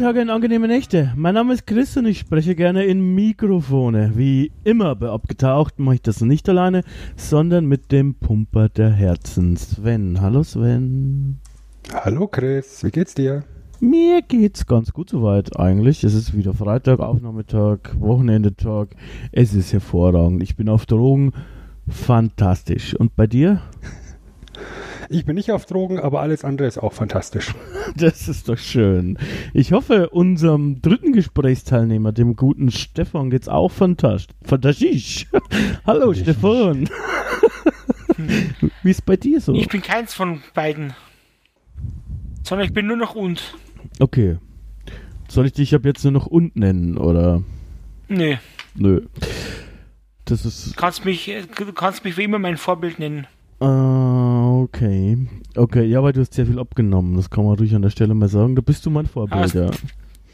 Tage und angenehme Nächte. Mein Name ist Chris und ich spreche gerne in Mikrofone. Wie immer bei Abgetaucht mache ich das nicht alleine, sondern mit dem Pumper der Herzen, Sven. Hallo Sven. Hallo Chris, wie geht's dir? Mir geht's ganz gut soweit eigentlich. Es ist wieder Freitag, Aufnahmetag, Wochenendetag. Es ist hervorragend. Ich bin auf Drogen. Fantastisch. Und bei dir? Ich bin nicht auf Drogen, aber alles andere ist auch fantastisch. Das ist doch schön. Ich hoffe, unserem dritten Gesprächsteilnehmer, dem guten Stefan, geht's auch fantastisch. Fantastisch. Hallo Stefan. Wie ist bei dir so? Ich bin keins von beiden. Sondern ich bin nur noch und. Okay. Soll ich dich ab jetzt nur noch und nennen, oder? Nee. Nö. Das ist. Du kannst mich, du kannst mich wie immer mein Vorbild nennen. Uh, okay. Okay, ja, weil du hast sehr viel abgenommen. Das kann man durch an der Stelle mal sagen. Da bist du mein Vorbild, das, ja.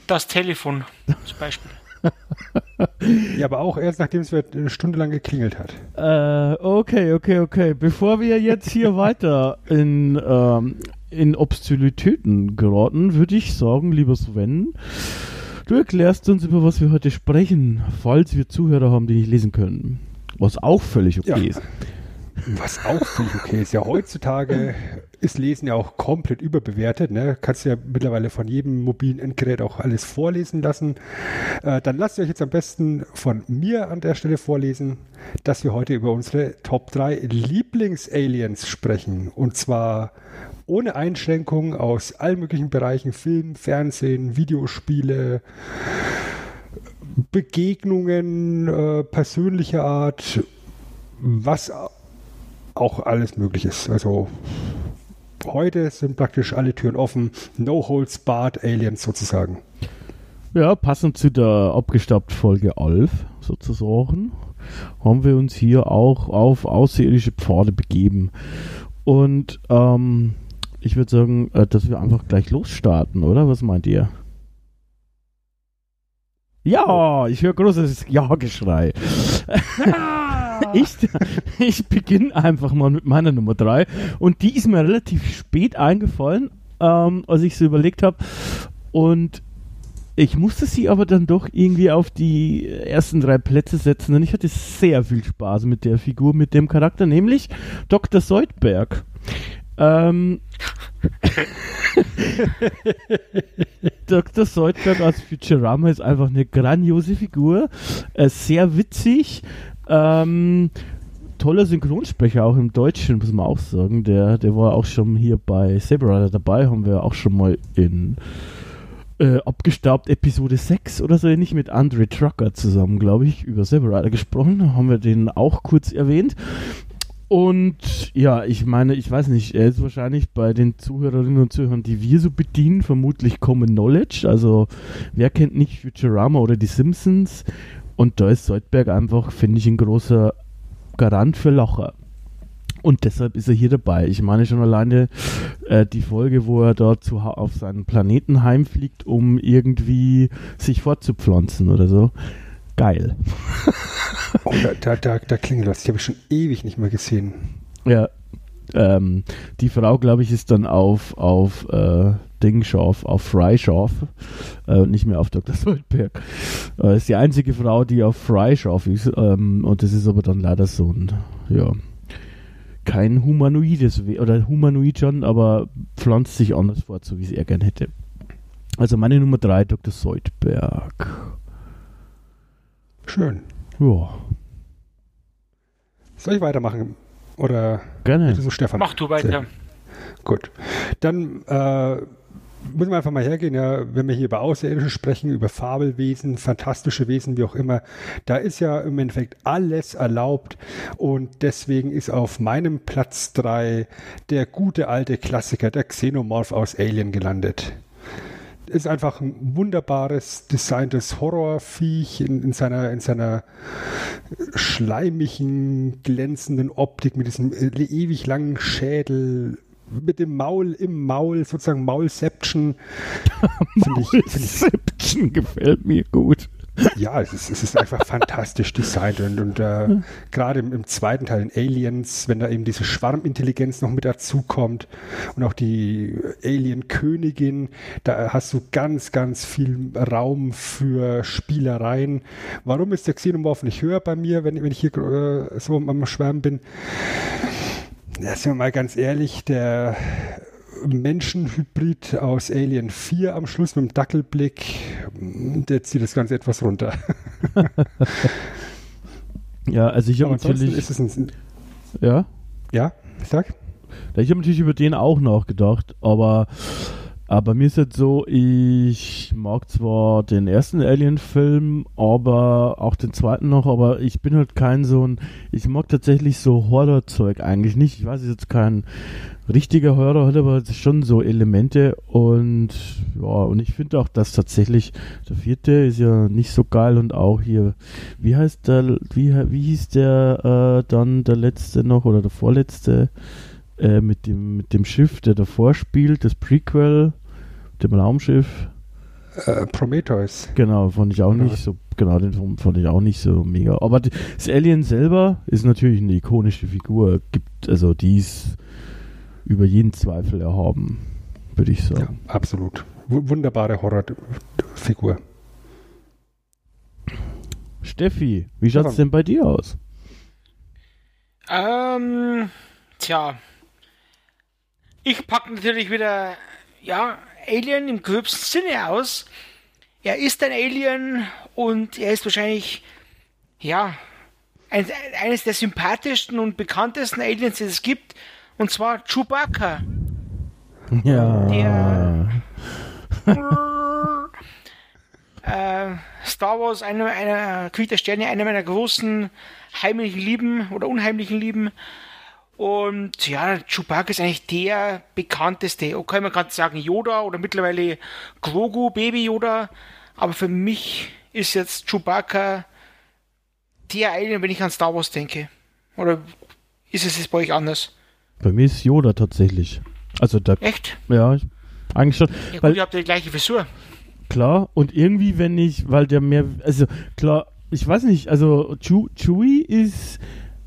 Das Telefon zum Beispiel. ja, aber auch erst nachdem es eine Stunde lang geklingelt hat. Äh, okay, okay, okay. Bevor wir jetzt hier weiter in, ähm, in Obszönitäten geraten, würde ich sagen, lieber Sven, du erklärst uns, über was wir heute sprechen, falls wir Zuhörer haben, die nicht lesen können. Was auch völlig okay ja. ist. Was auch völlig okay ist. Ja, heutzutage ist Lesen ja auch komplett überbewertet. Ne? Kannst ja mittlerweile von jedem mobilen Endgerät auch alles vorlesen lassen. Äh, dann lasst ihr euch jetzt am besten von mir an der Stelle vorlesen, dass wir heute über unsere Top 3 Lieblings-Aliens sprechen. Und zwar ohne Einschränkung aus allen möglichen Bereichen, Film, Fernsehen, Videospiele, Begegnungen äh, persönlicher Art, was auch alles möglich ist. Also heute sind praktisch alle Türen offen. No holds barred Aliens sozusagen. Ja, passend zu der abgestaubt Folge 11 sozusagen, haben wir uns hier auch auf außerirdische Pfade begeben. Und ähm, ich würde sagen, äh, dass wir einfach gleich losstarten, oder? Was meint ihr? Ja, ich höre großes Ja-Geschrei. ich, ich beginne einfach mal mit meiner Nummer 3. Und die ist mir relativ spät eingefallen, ähm, als ich sie überlegt habe. Und ich musste sie aber dann doch irgendwie auf die ersten drei Plätze setzen. Und ich hatte sehr viel Spaß mit der Figur, mit dem Charakter, nämlich Dr. Seudberg. Ähm, Dr. Seudberg aus Futurama ist einfach eine grandiose Figur, äh, sehr witzig, ähm, toller Synchronsprecher auch im Deutschen, muss man auch sagen. Der, der war auch schon hier bei Saber dabei, haben wir auch schon mal in äh, abgestaubt Episode 6 oder so ähnlich mit Andre Trucker zusammen, glaube ich, über Saber gesprochen. Haben wir den auch kurz erwähnt. Und ja, ich meine, ich weiß nicht, er ist wahrscheinlich bei den Zuhörerinnen und Zuhörern, die wir so bedienen, vermutlich Common Knowledge. Also, wer kennt nicht Futurama oder die Simpsons? Und da ist Soldberg einfach, finde ich, ein großer Garant für Lacher. Und deshalb ist er hier dabei. Ich meine schon alleine äh, die Folge, wo er dort zu, auf seinen Planeten heimfliegt, um irgendwie sich fortzupflanzen oder so. Geil. oh, da, da, da, da klingelt was. Die habe ich schon ewig nicht mehr gesehen. Ja. Ähm, die Frau, glaube ich, ist dann auf, auf äh, Dingschorf, auf Freischorf, äh, nicht mehr auf Dr. Soldberg. Äh, ist die einzige Frau, die auf Freischorf ist. Ähm, und das ist aber dann leider so ein, ja, kein humanoides, We oder humanoid schon, aber pflanzt sich anders fort, so wie es er gern hätte. Also meine Nummer 3, Dr. Soldberg. Schön. Ja. Soll ich weitermachen? Oder Gerne. So Stefan? Mach du weiter. Gut. Dann äh, muss man einfach mal hergehen, ja, wenn wir hier über Außerirdische sprechen, über Fabelwesen, fantastische Wesen, wie auch immer, da ist ja im Endeffekt alles erlaubt und deswegen ist auf meinem Platz 3 der gute alte Klassiker, der Xenomorph aus Alien gelandet. Ist einfach ein wunderbares designtes Horrorviech in, in, seiner, in seiner schleimigen, glänzenden Optik mit diesem äh, ewig langen Schädel, mit dem Maul im Maul, sozusagen Maulception. Maulception gefällt mir gut. Ja, es ist, es ist einfach fantastisch designt und, und äh, gerade im, im, zweiten Teil in Aliens, wenn da eben diese Schwarmintelligenz noch mit dazukommt und auch die Alien-Königin, da hast du ganz, ganz viel Raum für Spielereien. Warum ist der Xenomorph nicht höher bei mir, wenn, wenn ich hier äh, so am Schwärmen bin? Ja, sind wir mal ganz ehrlich, der Menschenhybrid aus Alien 4 am Schluss mit dem Dackelblick, der zieht das Ganze etwas runter. ja, also ich habe natürlich. Ist es ein, ja? Ja, sag. Ich habe natürlich über den auch nachgedacht, aber aber mir ist jetzt so, ich mag zwar den ersten Alien-Film, aber auch den zweiten noch, aber ich bin halt kein so ein, ich mag tatsächlich so Horror-Zeug eigentlich nicht. Ich weiß, es jetzt kein richtiger Horror, hat aber schon so Elemente und ja, und ich finde auch, dass tatsächlich der vierte ist ja nicht so geil und auch hier, wie heißt der, wie, wie hieß der äh, dann der letzte noch oder der vorletzte? Äh, mit, dem, mit dem Schiff, der davor spielt, das Prequel, dem Raumschiff. Äh, Prometheus. Genau, fand ich auch genau. nicht so, genau, den fand ich auch nicht so mega. Aber das Alien selber ist natürlich eine ikonische Figur. Gibt, also die ist über jeden Zweifel erhaben, würde ich sagen. Ja, absolut. W wunderbare Horrorfigur. Steffi, wie schaut es denn bei dir aus? Ähm, tja, ich packe natürlich wieder, ja, Alien im gröbsten Sinne aus. Er ist ein Alien und er ist wahrscheinlich, ja, ein, eines der sympathischsten und bekanntesten Aliens, die es gibt. Und zwar Chewbacca. Ja. Der, äh, Star Wars, einer, einer Krieg der Sterne, einer meiner großen heimlichen Lieben oder unheimlichen Lieben. Und ja, Chewbacca ist eigentlich der bekannteste. Okay, man kann sagen Yoda oder mittlerweile Grogu, Baby Yoda. Aber für mich ist jetzt Chewbacca der Alien, wenn ich an Star Wars denke. Oder ist es jetzt bei euch anders? Bei mir ist Yoda tatsächlich. Also der, Echt? Ja, eigentlich schon. Ja, gut, weil, ihr habt ja die gleiche Frisur. Klar, und irgendwie, wenn ich, weil der mehr, also klar, ich weiß nicht, also Chewie ist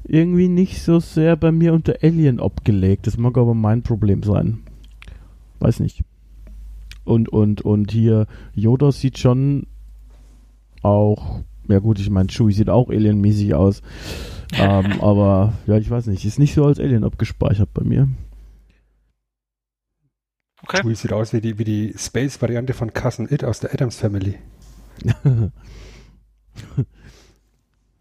irgendwie nicht so sehr bei mir unter Alien abgelegt. Das mag aber mein Problem sein. Weiß nicht. Und, und, und hier, Yoda sieht schon auch, ja gut, ich meine, Chewie sieht auch alienmäßig aus. ähm, aber ja, ich weiß nicht, ist nicht so als Alien abgespeichert bei mir. Okay. Chewie sieht aus wie die, wie die Space-Variante von Cousin It aus der Adams Family.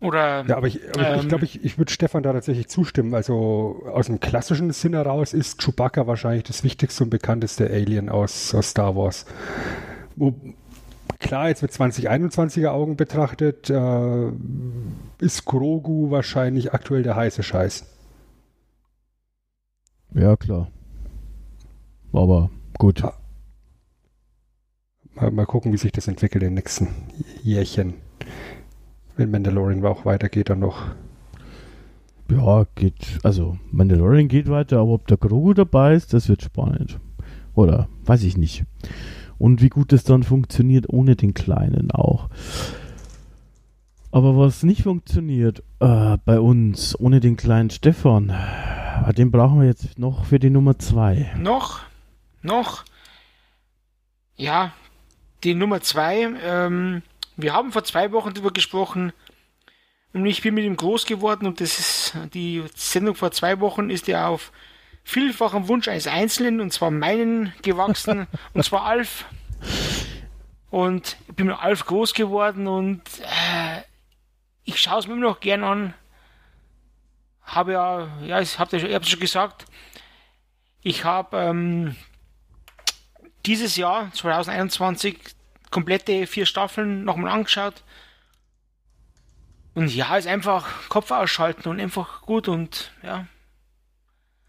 Oder, ja, aber ich, aber ähm, ich glaube, ich, ich würde Stefan da tatsächlich zustimmen. Also aus dem klassischen Sinn heraus ist Chewbacca wahrscheinlich das wichtigste und bekannteste Alien aus, aus Star Wars. Wo, klar, jetzt mit 2021er Augen betrachtet, äh, ist Grogu wahrscheinlich aktuell der heiße Scheiß. Ja, klar. Aber gut. Ja. Mal, mal gucken, wie sich das entwickelt in den nächsten Jährchen wenn Mandalorian auch weitergeht dann noch. Ja, geht, also Mandalorian geht weiter, aber ob der Grogu dabei ist, das wird spannend. Oder weiß ich nicht. Und wie gut das dann funktioniert ohne den Kleinen auch. Aber was nicht funktioniert äh, bei uns ohne den kleinen Stefan, äh, den brauchen wir jetzt noch für die Nummer 2. Noch? Noch? Ja, die Nummer 2, ähm, wir haben vor zwei Wochen darüber gesprochen und ich bin mit ihm groß geworden und das ist die Sendung vor zwei Wochen ist ja auf vielfachen Wunsch eines Einzelnen und zwar meinen gewachsen und zwar Alf. Und ich bin mit Alf groß geworden und äh, ich schaue es mir immer noch gern an. Habe ja, ja, ich habe ja schon gesagt, ich habe ähm, dieses Jahr, 2021, komplette vier Staffeln nochmal angeschaut. Und ja, ist einfach Kopf ausschalten und einfach gut und ja.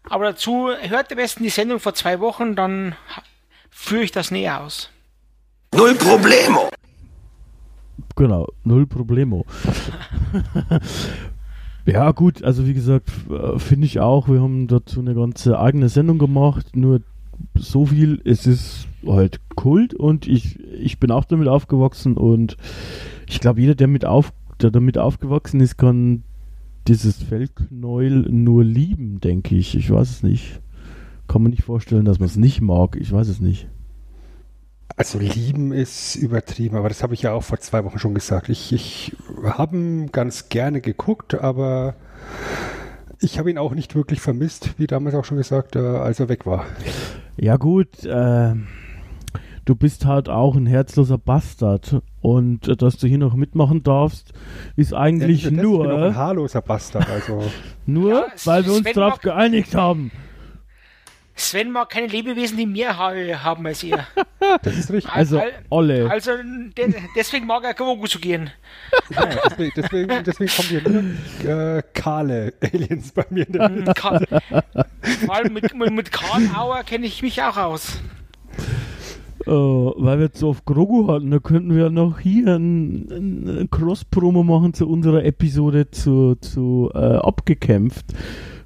Aber dazu hört am besten die Sendung vor zwei Wochen, dann führe ich das näher aus. Null Problemo. Genau, null Problemo. ja, gut, also wie gesagt, äh, finde ich auch, wir haben dazu eine ganze eigene Sendung gemacht, nur so viel, es ist halt Kult und ich, ich bin auch damit aufgewachsen und ich glaube, jeder, der, mit auf, der damit aufgewachsen ist, kann dieses Feldknäuel nur lieben, denke ich. Ich weiß es nicht. Kann man nicht vorstellen, dass man es nicht mag. Ich weiß es nicht. Also lieben ist übertrieben, aber das habe ich ja auch vor zwei Wochen schon gesagt. Ich, ich habe ganz gerne geguckt, aber ich habe ihn auch nicht wirklich vermisst, wie damals auch schon gesagt, äh, als er weg war. Ja gut, äh, du bist halt auch ein herzloser Bastard und äh, dass du hier noch mitmachen darfst, ist eigentlich ja, nur ich bin auch ein haarloser Bastard, also nur, Ja, weil wir uns darauf geeinigt haben. Sven mag keine Lebewesen, die mehr Haare haben als ihr. das ist richtig. Also Al- Olle. Also de deswegen mag er Grogu zu gehen. Ja, deswegen, deswegen, deswegen kommen hier nur äh, kahle Aliens bei mir in der. Ka- Vor allem mit, mit, mit Karl Auer kenne ich mich auch aus. Äh, weil wir jetzt so auf Grogu hatten, da könnten wir noch hier ein, ein, ein Cross-Promo machen zu unserer Episode zu, zu äh, Abgekämpft,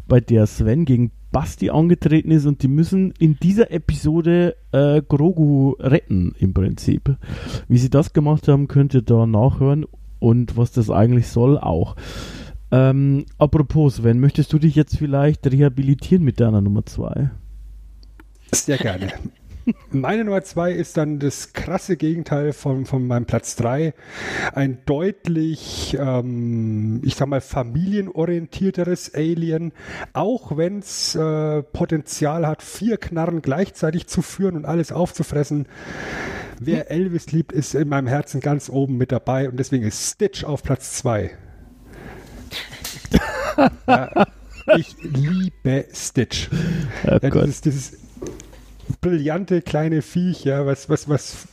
bei der Sven gegen Basti angetreten ist und die müssen in dieser Episode äh, Grogu retten, im Prinzip. Wie sie das gemacht haben, könnt ihr da nachhören und was das eigentlich soll auch. Ähm, apropos, Sven, möchtest du dich jetzt vielleicht rehabilitieren mit deiner Nummer 2? Sehr gerne. Meine Nummer zwei ist dann das krasse Gegenteil von, von meinem Platz drei. Ein deutlich, ähm, ich sag mal, familienorientierteres Alien, auch wenn es äh, Potenzial hat, vier Knarren gleichzeitig zu führen und alles aufzufressen. Wer Elvis liebt, ist in meinem Herzen ganz oben mit dabei und deswegen ist Stitch auf Platz zwei. ja, ich liebe Stitch. Oh Ja, dieses, dieses brillante kleine Viech, ja, was, was, was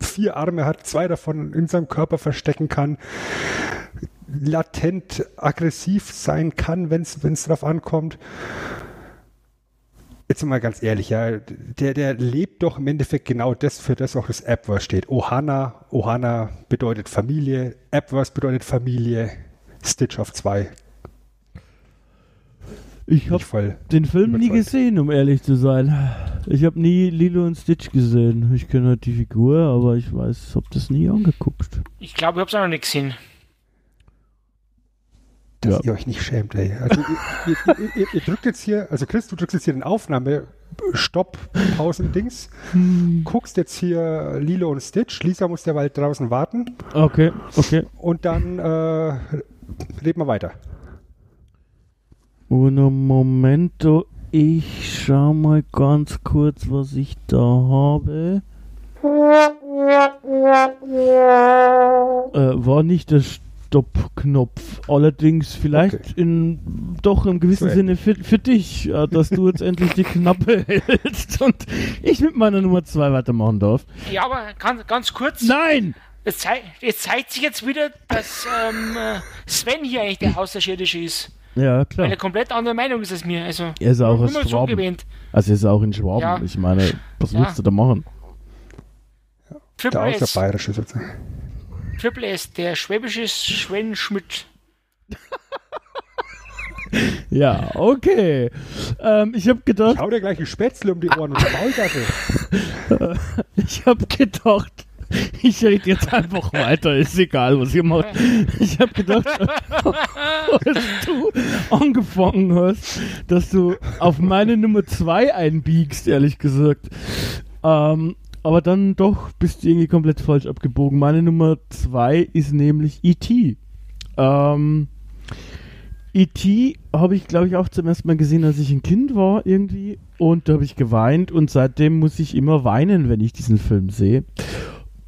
vier Arme hat, zwei davon in seinem Körper verstecken kann, latent aggressiv sein kann, wenn es drauf ankommt. Jetzt mal ganz ehrlich, ja, der, der lebt doch im Endeffekt genau das, für das auch das Appverse steht. Ohana, Ohana bedeutet Familie, Appverse bedeutet Familie, Stitch auf zwei. Ich habe Ich den Film nie gesehen, um ehrlich zu sein. Ich habe nie Lilo und Stitch gesehen. Ich kenne halt die Figur, aber ich weiß, habe das nie angeguckt. Ich glaube, ich habe es auch noch nicht gesehen. dass Ja. ihr euch nicht schämt, ey. Also ihr, ihr, ihr, ihr, drückt jetzt hier, also Chris, du drückst jetzt hier den Aufnahme, Stopp, Pausen-Dings, guckst jetzt hier Lilo und Stitch, Lisa muss derweil draußen warten Okay, okay. und dann äh, reden wir weiter. Uno momento, ich schau mal ganz kurz, was ich da habe. Äh, war nicht der Stopp-Knopf. Allerdings vielleicht Okay. in doch im gewissen Zu Sinne für, für dich, äh, dass du jetzt endlich die Knappe hältst und ich mit meiner Nummer 2 weitermachen darf. Ja, aber ganz, ganz kurz. Nein! Es, zei es zeigt sich jetzt wieder, dass ähm, äh, Sven hier eigentlich der Außerirdische ist. Ja, Weil klar. er komplett andere Meinung ist als mir. Also, Er ist auch so Schwaben. gewähnt. Also er ist auch in Schwaben. Ja. Ich meine, was Ja. willst du da machen? Der Triple S. Außerbayerische sozusagen. Triple S, der schwäbische Sven Schmidt. Ja, okay. Ähm, ich habe gedacht, Ich hau dir gleich ein Spätzle um die Ohren und eine Maulgatte. ich habe gedacht, ich rede jetzt einfach weiter, ist egal, was ihr macht. Ich habe gedacht, als du angefangen hast, dass du auf meine Nummer 2 einbiegst, ehrlich gesagt. Ähm, aber dann doch bist du irgendwie komplett falsch abgebogen. Meine Nummer 2 ist nämlich E.T. Ähm, E.T. habe ich, glaube ich, auch zum ersten Mal gesehen, als ich ein Kind war irgendwie. Und da habe ich geweint und seitdem muss ich immer weinen, wenn ich diesen Film sehe.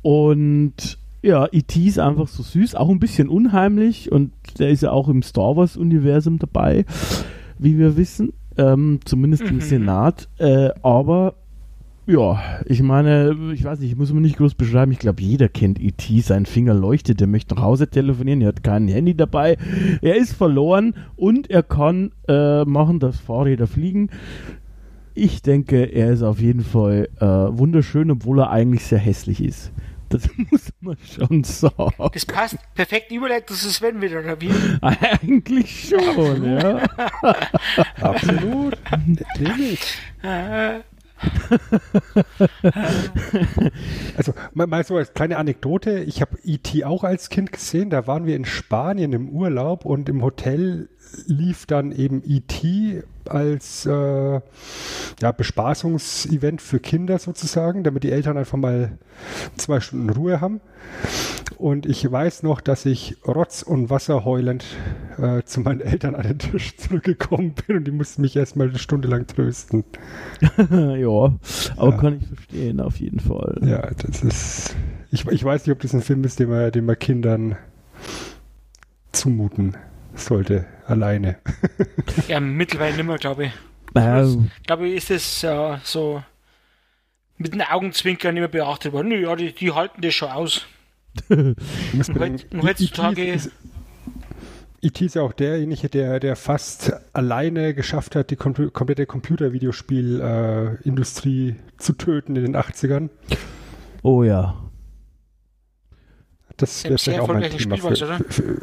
Und ja, E.T. ist einfach so süß, auch ein bisschen unheimlich und der ist ja auch im Star Wars-Universum dabei, wie wir wissen, ähm, zumindest im Mhm. Senat. Äh, aber Ja, ich meine, ich weiß nicht, ich muss mir nicht groß beschreiben. Ich glaube, jeder kennt E.T. Sein Finger leuchtet, er möchte nach Hause telefonieren, er hat kein Handy dabei, er ist verloren und er kann äh, machen, dass Fahrräder fliegen. Ich denke, er ist auf jeden Fall äh, wunderschön, obwohl er eigentlich sehr hässlich ist. Das muss man schon sagen. Das passt perfekt überlegt, das ist Sven wieder, oder wie? Eigentlich schon, ja. Absolut. Nämlich. Also mal, mal so als kleine Anekdote, ich habe E.T. auch als Kind gesehen, da waren wir in Spanien im Urlaub und im Hotel lief dann eben E.T. als äh, ja, Bespaßungsevent für Kinder sozusagen, damit die Eltern einfach mal zwei Stunden Ruhe haben. Und ich weiß noch, dass ich rotz- und wasserheulend äh, zu meinen Eltern an den Tisch zurückgekommen bin und die mussten mich erstmal eine Stunde lang trösten. ja, aber Ja. kann ich verstehen, auf jeden Fall. Ja, das ist. Ich, ich weiß nicht, ob das ein Film ist, den man, den man Kindern zumuten sollte, alleine. Ja, mittlerweile nicht mehr, glaube ich. Ähm, Ich glaube, ist es äh, so mit den Augenzwinkern nicht mehr beachtet worden. Nö, ja, die, die halten das schon aus. Und heut- und heutzutage- E.T. ist, ja auch derjenige, der, der fast alleine geschafft hat, die kom komplette Computervideospielindustrie zu töten in den 80ern. oh ja. Das wäre sehr vielleicht auch mein erfolgreiches Thema. Für, für,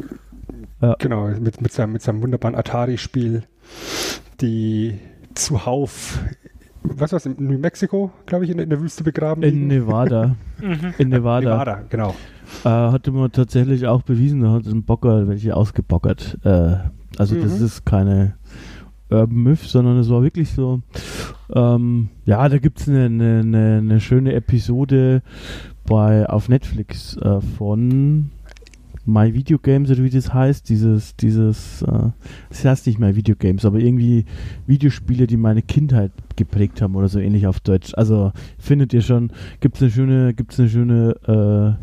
Ja. Genau, mit, mit, seinem, mit seinem wunderbaren Atari-Spiel, die zuhauf, was war's, in New Mexico, glaube ich, in, in der Wüste begraben In liegen. Nevada. Mhm. In Nevada. Nevada, genau. Äh, hatte man tatsächlich auch bewiesen, da hat ein Bocker welche ausgebockert. Äh, also das Mhm. ist keine Urban Myth, sondern es war wirklich so. Ähm, ja, da gibt es eine, eine, eine, eine schöne Episode bei auf Netflix äh, von My Video Games oder wie das heißt, dieses, dieses, äh, das heißt nicht My Video Games, aber irgendwie Videospiele, die meine Kindheit geprägt haben oder so ähnlich auf Deutsch. Also findet ihr schon, gibt es eine schöne, gibt's eine schöne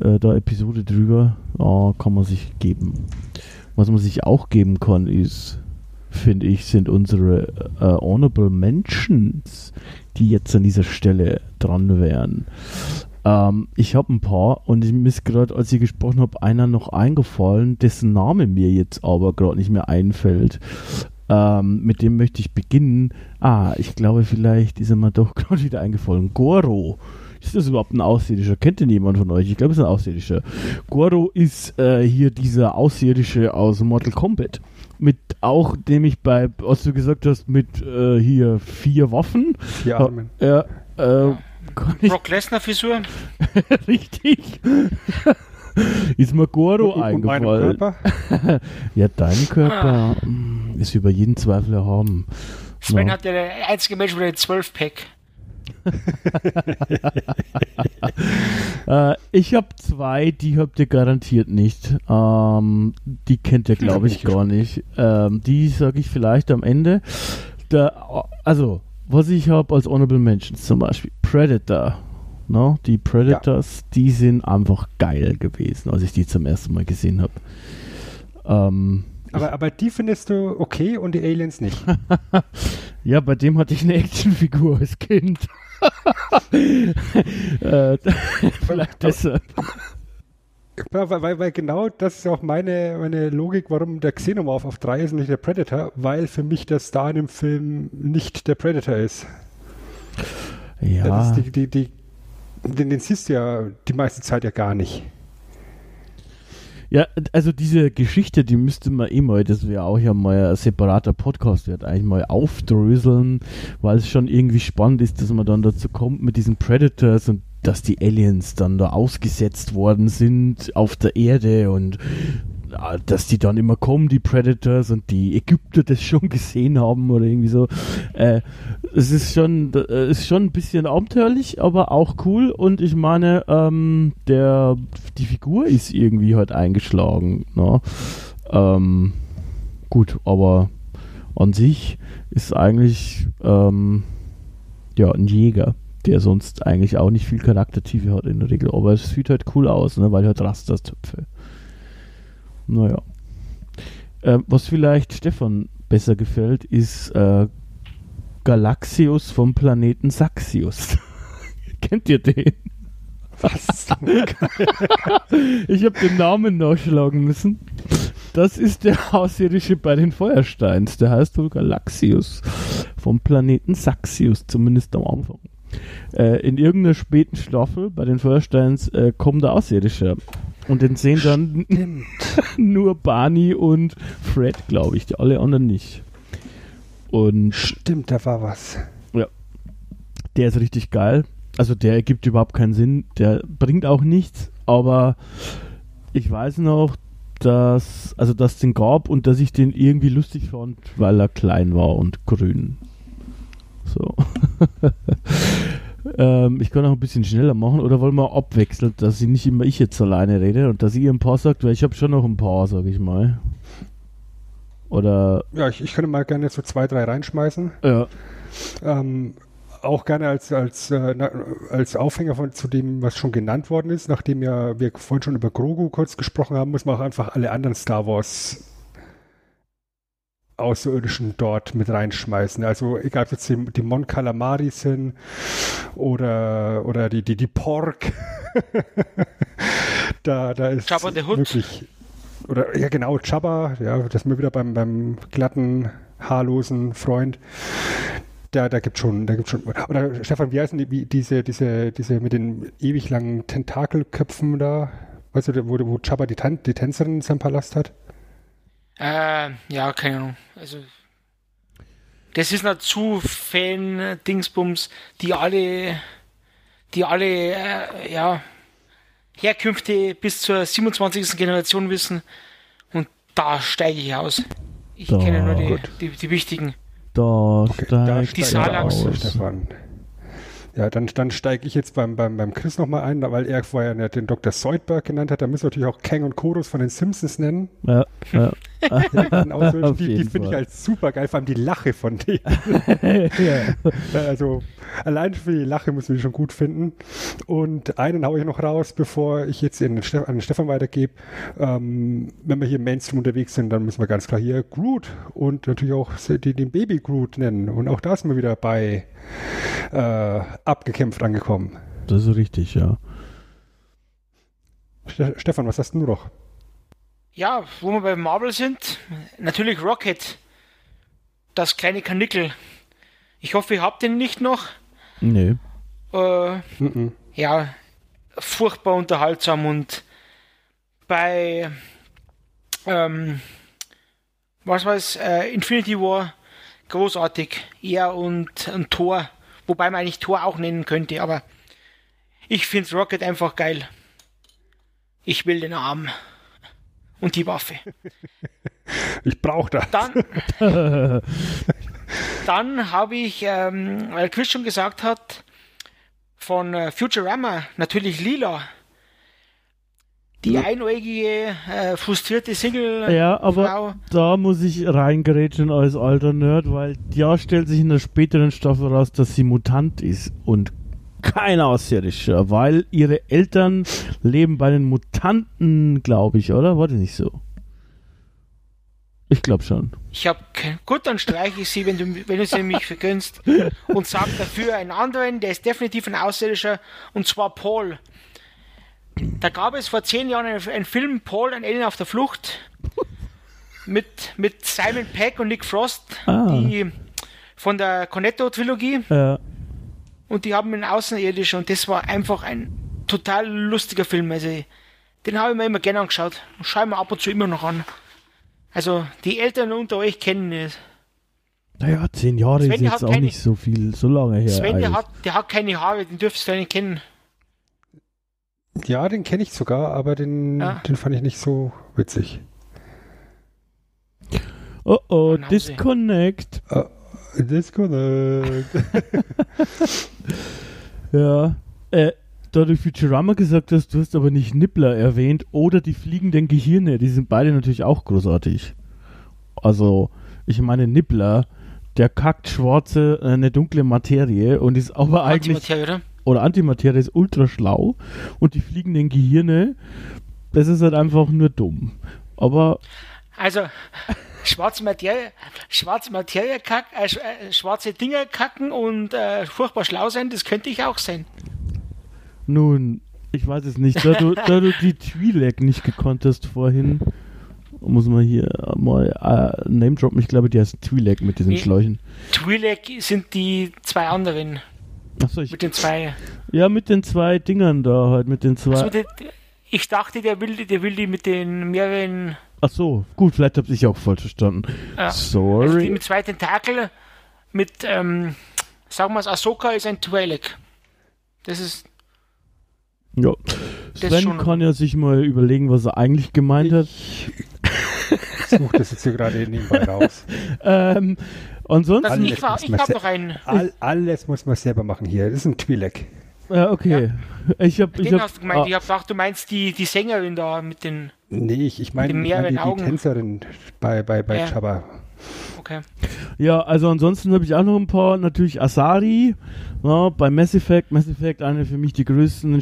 äh, äh, da Episode drüber, oh, kann man sich geben. Was man sich auch geben kann, ist, finde ich, sind unsere äh, Honorable Mentions, die jetzt an dieser Stelle dran wären. Ähm, ich habe ein paar und ich mir ist gerade, als ich gesprochen habe, einer noch eingefallen, dessen Name mir jetzt aber gerade nicht mehr einfällt. Ähm, mit dem möchte ich beginnen. Ah, ich glaube, vielleicht ist er mir doch gerade wieder eingefallen. Goro. Ist das überhaupt ein Außerirdischer? Kennt den jemand von euch? Ich glaube, es ist ein Außerirdischer. Goro ist äh, hier dieser Außerirdische aus Mortal Kombat. Mit auch, dem ich bei, was du gesagt hast, mit äh, hier vier Waffen. Vier Armen. Ja, äh, kann ich Brock Lesnar Frisur. richtig. ist mir Goro meinen eingefallen. Körper. Ja, dein Körper mm, ist über jeden Zweifel erhaben. Sven Ja. hat ja der einzige Mensch mit einem 12-Pack. Äh, ich habe zwei, die habt ihr garantiert nicht. Ähm, die kennt ihr, glaube ich, gar nicht. Ähm, die sage ich vielleicht am Ende. Der, also, was ich habe als Honorable Mentions zum Beispiel Predator. No? Die Predators, die sind einfach geil gewesen, als ich die zum ersten Mal gesehen habe. Ähm, Aber, aber die findest du okay und die Aliens nicht. Ja, bei dem hatte ich eine Actionfigur als Kind. äh, vielleicht deshalb. Ja, weil, weil, genau das ist auch meine, meine Logik, warum der Xenomorph auf 3 ist und nicht der Predator, weil für mich der Star in dem Film nicht der Predator ist. Ja, Das ist die, die, die, den, den siehst du ja die meiste Zeit ja gar nicht. ja, also diese Geschichte, die müsste man eh mal, das wäre auch ja mal ein separater Podcast, wird eigentlich mal aufdröseln, weil es schon irgendwie spannend ist, dass man dann dazu kommt mit diesen Predators und dass die Aliens dann da ausgesetzt worden sind auf der Erde und ja, dass die dann immer kommen, die Predators und die Ägypter das schon gesehen haben oder irgendwie so. Äh, es ist schon, äh, ist schon ein bisschen abenteuerlich, aber auch cool und ich meine, ähm, der, die Figur ist irgendwie halt eingeschlagen. Ne? Ähm, gut, aber an sich ist eigentlich ähm, ja ein Jäger, der sonst eigentlich auch nicht viel Charaktertiefe hat in der Regel, aber es sieht halt cool aus, ne? weil halt Rasterstöpfe. Naja. Ähm, was vielleicht Stefan besser gefällt, ist äh, Galaxius vom Planeten Saxius. Kennt ihr den? Was? Ich habe den Namen nachschlagen müssen. Das ist der Außerirdische bei den Feuersteins. Der heißt wohl Galaxius vom Planeten Saxius, zumindest am Anfang. Äh, in irgendeiner späten Staffel bei den Feuersteins äh, kommt der Außerirdische. Und den sehen dann nur Barney und Fred, glaube ich. Die alle anderen nicht. Und Stimmt, da war was. der ist richtig geil. Also der ergibt überhaupt keinen Sinn. Der bringt auch nichts, aber ich weiß noch, dass, also dass den gab und dass ich den irgendwie lustig fand, weil er klein war und grün. Ähm, ich kann auch ein bisschen schneller machen oder wollen wir abwechseln, dass ich nicht immer ich jetzt alleine rede und dass ihr ein paar sagt, weil ich habe schon noch ein paar, sag ich mal. Oder Ja, ich, ich könnte mal gerne so zwei, drei reinschmeißen. ja, Ähm, auch gerne als, als, äh, als Aufhänger von, zu dem, was schon genannt worden ist. Nachdem ja wir vorhin schon über Grogu kurz gesprochen haben, muss man auch einfach alle anderen Star Wars Außerirdischen dort mit reinschmeißen. Also egal, ob jetzt die, die Mon Calamari sind oder, oder die, die, die Pork. da, da ist Jabba the Hutt. wirklich. Oder ja genau, Jabba, ja, das sind wir wieder beim, beim glatten, haarlosen Freund. Da, da gibt schon, da gibt schon. Oder Stefan, wie heißen die, wie, diese, diese, diese mit den ewig langen Tentakelköpfen da? Weißt du, wo, wo Jabba die, Tan die Tänzerin in seinem Palast hat? Äh, ja, keine Ahnung. Also, das ist noch zu Fan-Dingsbums, die alle, die alle, äh, ja, Herkünfte bis zur 27. Generation wissen. Und da steige ich aus. Ich Da- kenne nur die, die, die wichtigen. da Okay, da Die Salax. aus. Stefan. Ja, dann, dann steige ich jetzt beim, beim, beim Chris nochmal ein, weil er vorher den Dr. Soldberg genannt hat. Da müssen wir natürlich auch Kang und Chorus von den Simpsons nennen. Ja, ja. Auf die, die finde ich Fall. halt super geil, vor allem die Lache von denen. ja. Also allein für die Lache müssen wir die schon gut finden. Und einen haue ich noch raus, bevor ich jetzt den an den Stefan weitergebe. Ähm, wenn wir hier im Mainstream unterwegs sind, dann müssen wir ganz klar hier Groot und natürlich auch den Baby Groot nennen. Und auch da sind wir wieder bei äh, abgekämpft angekommen. Das ist richtig, ja. Ste Stefan, was hast du noch? Ja, wo wir bei Marvel sind, natürlich Rocket. Das kleine Kanickel. Ich hoffe, ihr habt den nicht noch. Nee. Äh, Mhm. ja, furchtbar unterhaltsam und bei ähm, was war es, äh, Infinity War großartig. Er und, und Thor, wobei man eigentlich Thor auch nennen könnte, aber ich finde Rocket einfach geil. Ich will den Arm und die Waffe. Ich brauche das. Dann, dann habe ich, ähm, weil Chris schon gesagt hat, von äh, Futurama natürlich Lila. Die einäugige, äh, frustrierte Single. Ja, aber Frau. da muss ich reingerätschen als alter Nerd, weil ja stellt sich in der späteren Staffel raus, dass sie Mutant ist und kein Außerirdischer, weil ihre Eltern leben bei den Mutanten, glaube ich, oder? War das nicht so? Ich glaube schon. Ich habe gut, dann streiche ich sie, wenn du, wenn du sie mich vergönnst und sage dafür einen anderen, der ist definitiv ein Außerirdischer und zwar Paul. Da gab es vor zehn Jahren einen, einen Film Paul, ein Alien auf der Flucht mit, mit Simon Peck und Nick Frost, Ah. die von der Cornetto-Trilogie Äh, und die haben einen Außerirdischen und das war einfach ein total lustiger Film. Also den habe ich mir immer gerne angeschaut und schaue mir ab und zu immer noch an. Also die Eltern unter euch kennen es. naja, zehn Jahre Sven, ist jetzt auch keine- nicht so viel, so lange her. Sven, der hat, der hat keine Haare, den dürftest du nicht kennen. Ja, den kenne ich sogar, aber den, Ja. den fand ich nicht so witzig. oh oh. Disconnect. Disconnect. Ja. Äh, da du Futurama gesagt hast, du hast aber nicht Nibbler erwähnt oder die fliegenden Gehirne, die sind beide natürlich auch großartig. Also, ich meine, Nibbler, der kackt schwarze, äh, eine dunkle Materie und ist aber eigentlich, Antimaterie, oder? oder Antimaterie ist ultra schlau und die fliegenden Gehirne, das ist halt einfach nur dumm. Aber, Also, schwarze Materie, schwarze Materie kack, äh, äh, schwarze Dinger kacken und äh, furchtbar schlau sein, das könnte ich auch sein. Nun, ich weiß es nicht. Da du, da du die Twi'lek nicht gekonnt hast vorhin, muss man hier mal äh, Name droppen. Ich glaube, die heißt Twi'lek mit diesen. Schläuchen. Twi'lek sind die zwei anderen, Achso, ich, mit den zwei. ja, mit den zwei Dingern da halt, mit den zwei. Also ich dachte, der will, der will die mit den mehreren, Achso, gut, vielleicht habe ich auch falsch verstanden. Ja. also die Sorry. mit zwei Tentakel, mit, ähm, sagen wir es, Ahsoka ist ein Twi'lek. Das ist, Ja. ist Sven schon- kann ja sich mal überlegen, was er eigentlich gemeint hat. Ich suche das jetzt hier gerade nebenbei raus. Ähm, ansonsten. das, Alles ich war, muss ich man habe noch einen. All, alles muss man selber machen hier. Das ist ein Twi'lek. Ja, okay. Ich habe. Ich Den hab, hast du gemeint, ah, ich habe gedacht, du meinst die, die Sängerin da mit den, Nee, ich, ich meine ich meine mehreren die, die Tänzerin bei, bei, bei Ja. Jabba. okay. Ja, also ansonsten habe ich auch noch ein paar. Natürlich Asari. Ja, bei Mass Effect. Mass Effect, eine für mich die größten,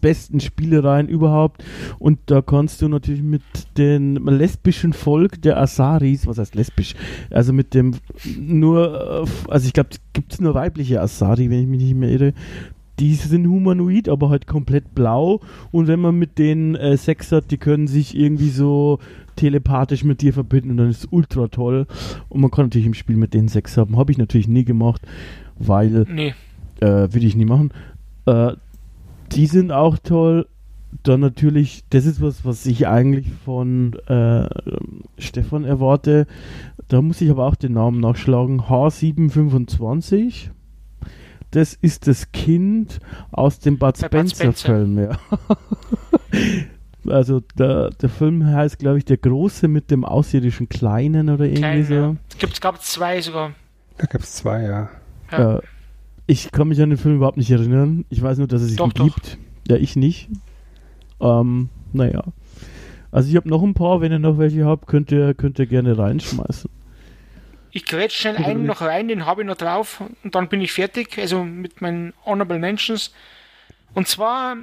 besten Spielereien überhaupt. Und da kannst du natürlich mit dem lesbischen Volk der Asaris, was heißt lesbisch? Also mit dem nur, äh, also ich glaube, gibt es nur weibliche Asari, wenn ich mich nicht mehr irre. Die sind humanoid, aber halt komplett blau. Und wenn man mit denen äh, Sex hat, die können sich irgendwie so telepathisch mit dir verbinden und dann ist es ultra toll. Und man kann natürlich im Spiel mit denen Sex haben. Habe ich natürlich nie gemacht, weil Nee. äh, würde ich nie machen. Äh, die sind auch toll. Dann natürlich, das ist was, was ich eigentlich von äh, Stefan erwarte. Da muss ich aber auch den Namen nachschlagen. H725. Das ist das Kind aus dem Bud Bei Bud Spencer, Spencer. Film, ja. also der, der Film heißt, glaube ich, der Große mit dem außerirdischen Kleinen oder irgendwie Klein, so. ja. Es gibt, gab zwei sogar. Da gibt es zwei, ja. Ja. Äh, ich kann mich an den Film überhaupt nicht erinnern. Ich weiß nur, dass es Doch, ihn doch. gibt. Ja, ich nicht. Ähm, naja. Also ich habe noch ein paar, wenn ihr noch welche habt, könnt ihr, könnt ihr gerne reinschmeißen. Ich grätsch schnell einen noch rein, den habe ich noch drauf und dann bin ich fertig, also mit meinen Honorable Mentions. Und zwar,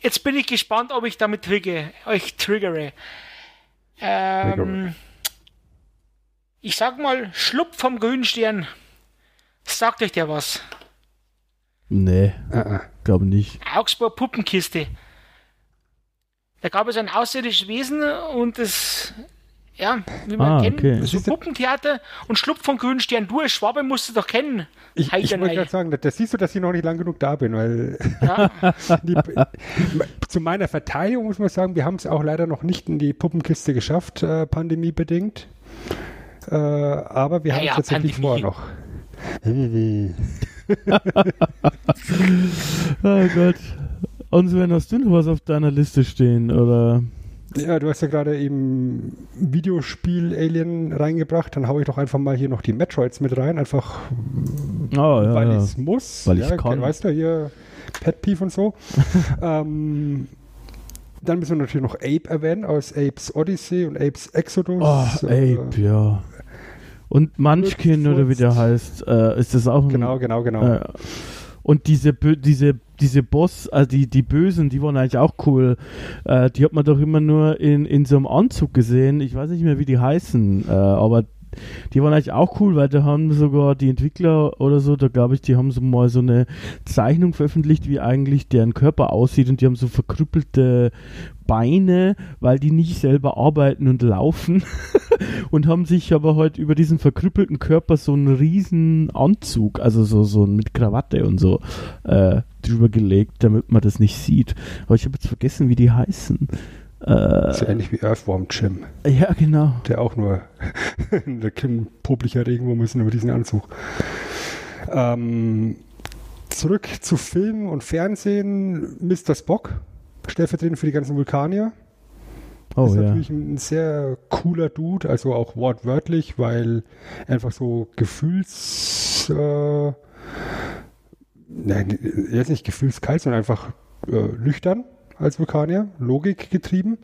jetzt bin ich gespannt, ob ich damit trigge, euch triggere. Ähm, ich sag mal, Schlupf vom grünen Stern. Sagt euch der was? Nee, Ah, ah. glaube nicht. Augsburg Puppenkiste. Da gab es ein außerirdisches Wesen und das, ja, wie man Ah, kennt, okay. Das so ist ja- Puppentheater und Schlupf vom grünen Stern. Du als Schwabe musst du doch kennen. Ich, ich wollte gerade sagen, da, da siehst du, dass ich noch nicht lang genug da bin, weil Ja. die, zu meiner Verteidigung muss man sagen, wir haben es auch leider noch nicht in die Puppenkiste geschafft, äh, pandemiebedingt. Äh, aber wir Ja, haben ja, es tatsächlich vor noch. Oh Gott. Und Sven, hast du noch was auf deiner Liste stehen? Oder? Ja, du hast ja gerade eben Videospiel-Alien reingebracht, dann haue ich doch einfach mal hier noch die Metroids mit rein, einfach Oh, ja, weil ja. es muss. Weil ich ja, kann. Weißt du, hier Pet Peeve und so. ähm, dann müssen wir natürlich noch Ape erwähnen aus Apes Odyssey und Apes Exodus. Oh, Äh, Ape, ja. Und Munchkin, oder wie der heißt, äh, ist das auch ein... Genau, genau, genau. Äh, und diese, diese, diese Boss, also die, die Bösen, die waren eigentlich auch cool. Äh, die hat man doch immer nur in, in so einem Anzug gesehen. Ich weiß nicht mehr, wie die heißen, äh, aber die waren eigentlich auch cool, weil da haben sogar die Entwickler oder so, da glaube ich, die haben so mal so eine Zeichnung veröffentlicht, wie eigentlich deren Körper aussieht und die haben so verkrüppelte Beine, weil die nicht selber arbeiten und laufen und haben sich aber halt über diesen verkrüppelten Körper so einen riesen Anzug, also so, so mit Krawatte und so äh, drüber gelegt, damit man das nicht sieht. Aber ich habe jetzt vergessen, wie die heißen. Äh, So ähnlich wie Earthworm Jim, ja, genau. der auch nur ein poplicher Regenwurm ist über diesen Anzug. Ähm, zurück zu Film und Fernsehen. Mr. Spock, stellvertretend für die ganzen Vulkanier. Oh ist ja. natürlich ein sehr cooler Dude, also auch wortwörtlich, weil einfach so Gefühls. Äh, nein, ist nicht gefühlskalt, sondern einfach äh, nüchtern als Vulkanier, Logik getrieben.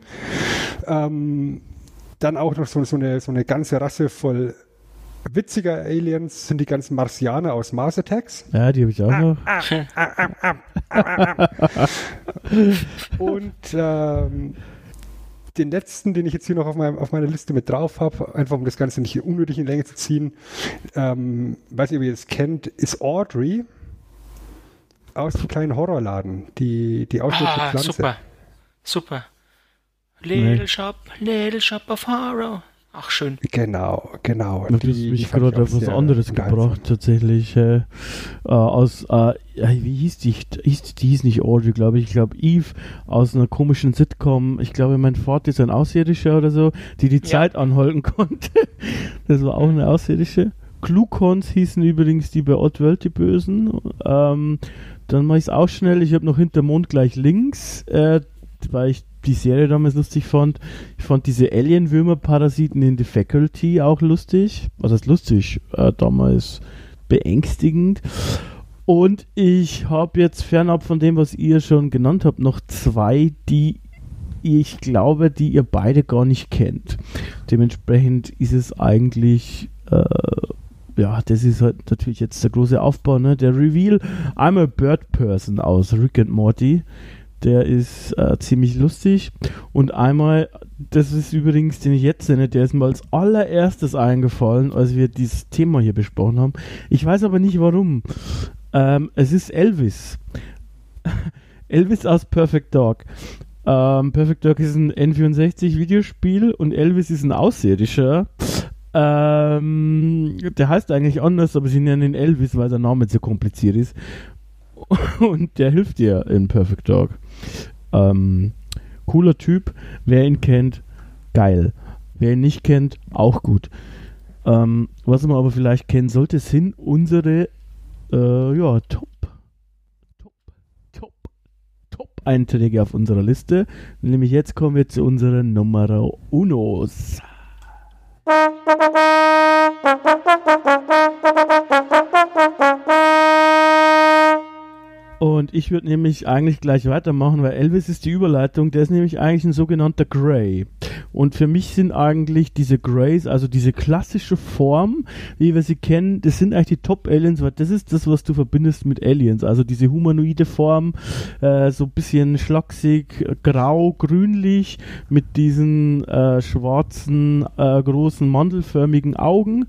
Ähm, dann auch noch so, so, eine, so eine ganze Rasse voll witziger Aliens sind die ganzen Marsianer aus Mars Attacks. Ja, die habe ich auch noch. Und ähm, den letzten, den ich jetzt hier noch auf, meinem, auf meiner Liste mit drauf habe, einfach um das Ganze nicht unnötig in Länge zu ziehen, ähm, weiß nicht, ob ihr das kennt, ist Audrey aus dem kleinen Horrorladen, die, die ausländische Ah, Pflanze. super. Super. Little Nee. Shop, Little Shop of Horror. Ach, schön. Genau, genau. Du hast Die- die mich gerade auch auf was sehr anderes gebracht, tatsächlich. Äh, äh, aus, äh, ja, wie hieß die? Hieß, die hieß nicht Audrey, glaube ich. Ich glaube Eve aus einer komischen Sitcom. Ich glaube, mein Vater ist ein Außerirdischer oder so, die die Zeit anhalten konnte. das war auch eine Außerirdische. Glukons hießen übrigens die bei Oddworld, die Bösen. Ähm, dann mache ich es auch schnell. Ich habe noch hinter Mond gleich links, äh, weil ich die Serie damals lustig fand. Ich fand diese Alien-Würmer-Parasiten in The Faculty auch lustig. Was heißt lustig? Äh, damals beängstigend. Und ich habe jetzt fernab von dem, was ihr schon genannt habt, noch zwei, die ich glaube, die ihr beide gar nicht kennt. Dementsprechend ist es eigentlich, äh, ja, das ist halt natürlich jetzt der große Aufbau, ne? Der Reveal, I'm a Bird Person aus Rick and Morty. Der ist äh, ziemlich lustig. Und einmal, das ist übrigens, den ich jetzt nenne, der ist mir als allererstes eingefallen, als wir dieses Thema hier besprochen haben. Ich weiß aber nicht warum. Ähm, es ist Elvis. Elvis aus Perfect Dog. Ähm, Perfect Dog ist ein N64-Videospiel und Elvis ist ein Außerirdischer. Ähm, der heißt eigentlich anders, aber sie nennen ihn Elvis, weil sein Name so kompliziert ist. Und der hilft dir in Perfect Dog. Ähm, cooler Typ. Wer ihn kennt, geil. Wer ihn nicht kennt, auch gut. Ähm, was man aber vielleicht kennen sollte, sind unsere äh, ja, Top, Top, Top, Top-Einträge auf unserer Liste. Nämlich jetzt kommen wir zu unseren Nummer Unos. Thank you. Und ich würde nämlich eigentlich gleich weitermachen, weil Elvis ist die Überleitung, der ist nämlich eigentlich ein sogenannter Grey. Und für mich sind eigentlich diese Greys, also diese klassische Form, wie wir sie kennen, das sind eigentlich die Top-Aliens, weil das ist das, was du verbindest mit Aliens. Also diese humanoide Form, äh, so ein bisschen schlaksig, grau, grünlich, mit diesen äh, schwarzen, äh, großen, mandelförmigen Augen.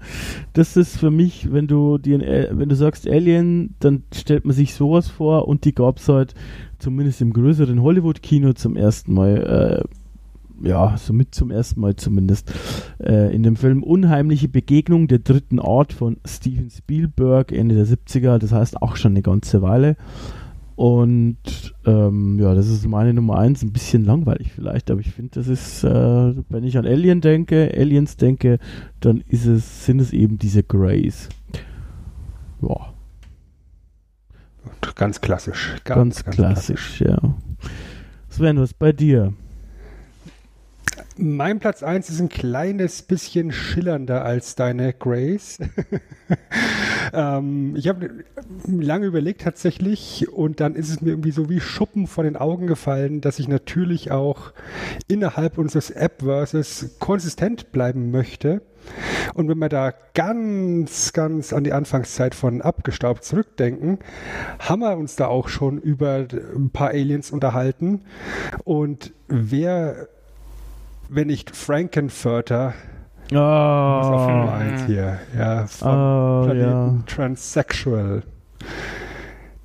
Das ist für mich, wenn du dir, wenn du sagst Alien, dann stellt man sich sowas vor und die gab es halt zumindest im größeren Hollywood-Kino zum ersten Mal, äh, ja, somit zum ersten Mal zumindest, äh, in dem Film Unheimliche Begegnung der dritten Art von Steven Spielberg, Ende der 70er, das heißt auch schon eine ganze Weile. Und ähm, ja, das ist meine Nummer eins, ein bisschen langweilig vielleicht, aber ich finde, das ist, äh, wenn ich an Alien denke, Aliens denke, dann ist es, sind es eben diese Greys. Ja, Ganz klassisch. ganz, klassisch, ja. Sven, was bei dir? Mein Platz 1 ist ein kleines bisschen schillernder als deine Grace. ähm, ich habe lange überlegt tatsächlich und dann ist es mir irgendwie so wie Schuppen vor den Augen gefallen, dass ich natürlich auch innerhalb unseres App-Verses konsistent bleiben möchte. Und wenn wir da ganz, ganz an die Anfangszeit von Abgestaubt zurückdenken, haben wir uns da auch schon über ein paar Aliens unterhalten. Und wer wenn nicht Frankenfurter ist auf Nummer Oh, 1 hier. Ja, von oh Planeten ja. Transsexual.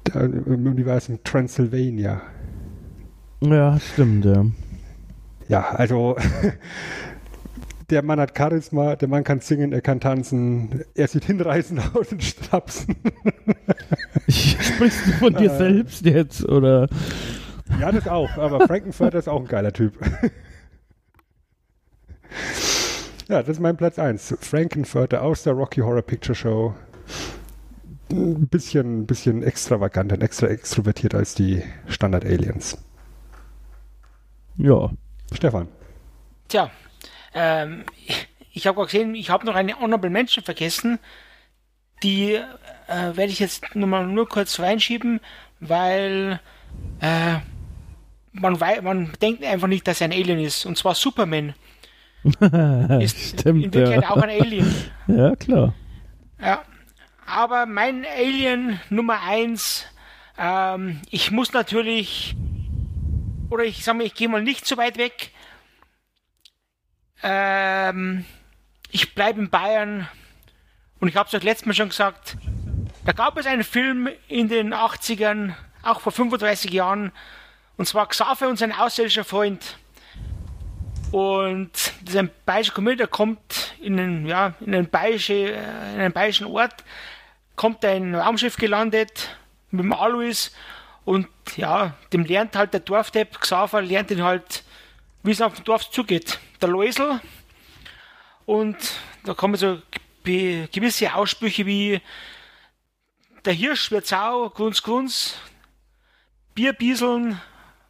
Da, Im Universum Transylvania. Ja, stimmt, ja. Ja, also der Mann hat Charisma, der Mann kann singen, er kann tanzen, er sieht hinreißend aus in Strapsen. Sprichst du von dir Äh. selbst jetzt, oder? Ja, das auch, aber Frankenfurter ist auch ein geiler Typ. Ja, das ist mein Platz 1. Frankenfurter aus der Rocky Horror Picture Show. Ein bisschen, bisschen extravaganter, extra extrovertiert als die Standard-Aliens. Ja. Stefan. Tja, ähm, ich habe gerade gesehen, ich habe noch eine Honorable Mention vergessen. Die äh, werde ich jetzt nur mal nur kurz reinschieben, weil äh, man, wei man denkt einfach nicht, dass er ein Alien ist. Und zwar Superman. Ist Stimmt, in Wirklichkeit ja. auch ein Alien. Ja, klar. Ja. Aber mein Alien Nummer eins, ähm, ich muss natürlich, oder ich sage mal, ich gehe mal nicht so weit weg. ähm, ich bleibe in Bayern und ich habe es euch letztes Mal schon gesagt, da gab es einen Film in den 80ern, auch vor 35 Jahren, und zwar Xaver und sein ausländischer Freund. Und bayerischer Komödie, der kommt in einen, ja, in einen, bayerische, äh, in einen bayerischen Ort, kommt ein Raumschiff gelandet mit dem Alois und ja, dem lernt halt der Dorfdepp, Xaver lernt ihn halt, wie es auf dem Dorf zugeht. Der Läusel. Und da kommen so gewisse Aussprüche wie der Hirsch wird sau, Grunz, Grunz, Bierbieseln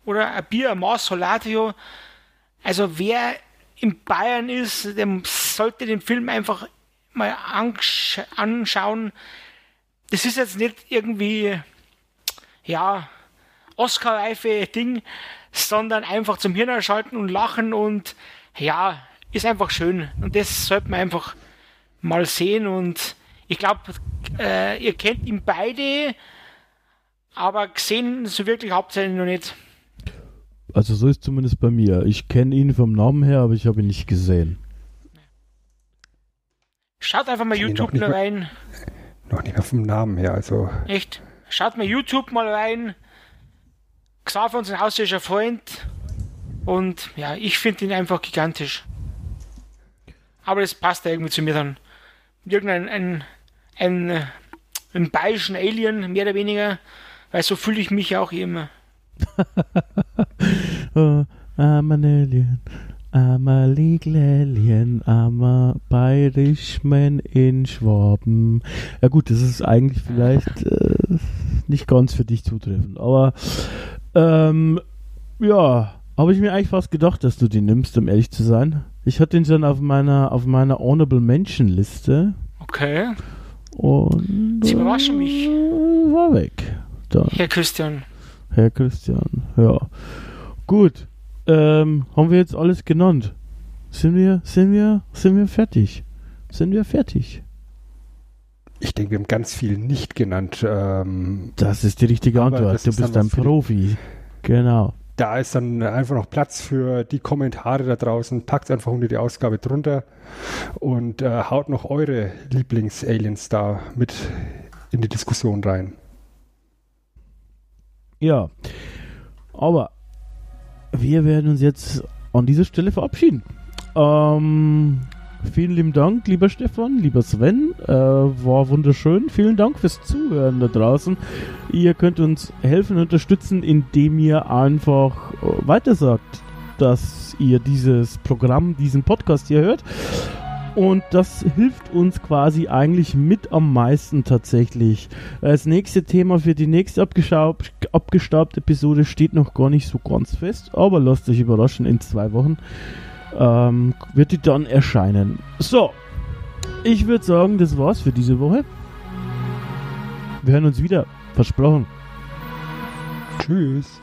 oder ein Bier, ein Maß Solatio. Also wer in Bayern ist, der sollte den Film einfach mal anschauen. Das ist jetzt nicht irgendwie, ja, Oscar-reife Ding, sondern einfach zum Hirn erschalten und lachen und ja, ist einfach schön. Und das sollte man einfach mal sehen und ich glaube, äh, ihr kennt ihn beide, aber gesehen so wirklich hauptsächlich noch nicht. Also so ist zumindest bei mir. Ich kenne ihn vom Namen her, aber ich habe ihn nicht gesehen. Schaut einfach mal YouTube mal rein. Noch nicht mehr vom Namen her, also. Echt? Schaut mal YouTube mal rein. Xaver, unser ausländischer Freund. Und ja, ich finde ihn einfach gigantisch. Aber das passt ja irgendwie zu mir dann. Irgendein ein, ein, äh, ein bayerischen Alien, mehr oder weniger. Weil so fühle ich mich auch immer. oh, I'm an Alien. I'm a legal alien. I'm a Bayerischman in Schwaben. Ja gut, das ist eigentlich vielleicht äh, nicht ganz für dich zutreffend. Aber ähm, ja, habe ich mir eigentlich fast gedacht, dass du den nimmst, um ehrlich zu sein. Ich hatte ihn schon auf meiner auf meiner Honorable Mention Liste. Okay. Und Sie überraschen mich. War weg. Dann. Herr Christian. Herr Christian, ja. Gut. Ähm, haben wir jetzt alles genannt? Sind wir, sind wir, sind wir fertig? Sind wir fertig? Ich denke, wir haben ganz viel nicht genannt. Ähm, das ist die richtige Antwort. Du bist ein Profi. Genau. Da ist dann einfach noch Platz für die Kommentare da draußen. Packt einfach unter die Ausgabe drunter und äh, haut noch eure Lieblings-Aliens da mit in die Diskussion rein. Ja, aber wir werden uns jetzt an dieser Stelle verabschieden. Ähm, vielen lieben Dank, lieber Stefan, lieber Sven. Äh, war wunderschön. Vielen Dank fürs Zuhören da draußen. Ihr könnt uns helfen und unterstützen, indem ihr einfach äh, weitersagt, dass ihr dieses Programm, diesen Podcast hier hört. Und das hilft uns quasi eigentlich mit am meisten tatsächlich. Das nächste Thema für die nächste abgestaubt, abgestaubte Episode steht noch gar nicht so ganz fest, aber lasst euch überraschen, in zwei Wochen ähm, wird die dann erscheinen. So, ich würde sagen, das war's für diese Woche. Wir hören uns wieder. Versprochen. Tschüss.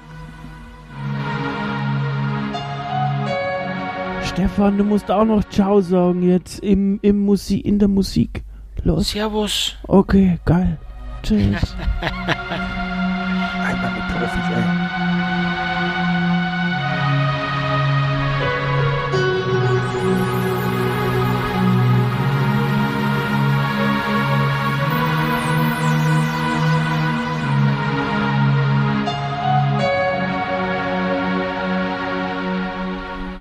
Stefan, du musst auch noch Ciao sagen jetzt im, im Musik, in der Musik. Los. Servus. Okay, geil. Tschüss. Einmal mit Profis, ey.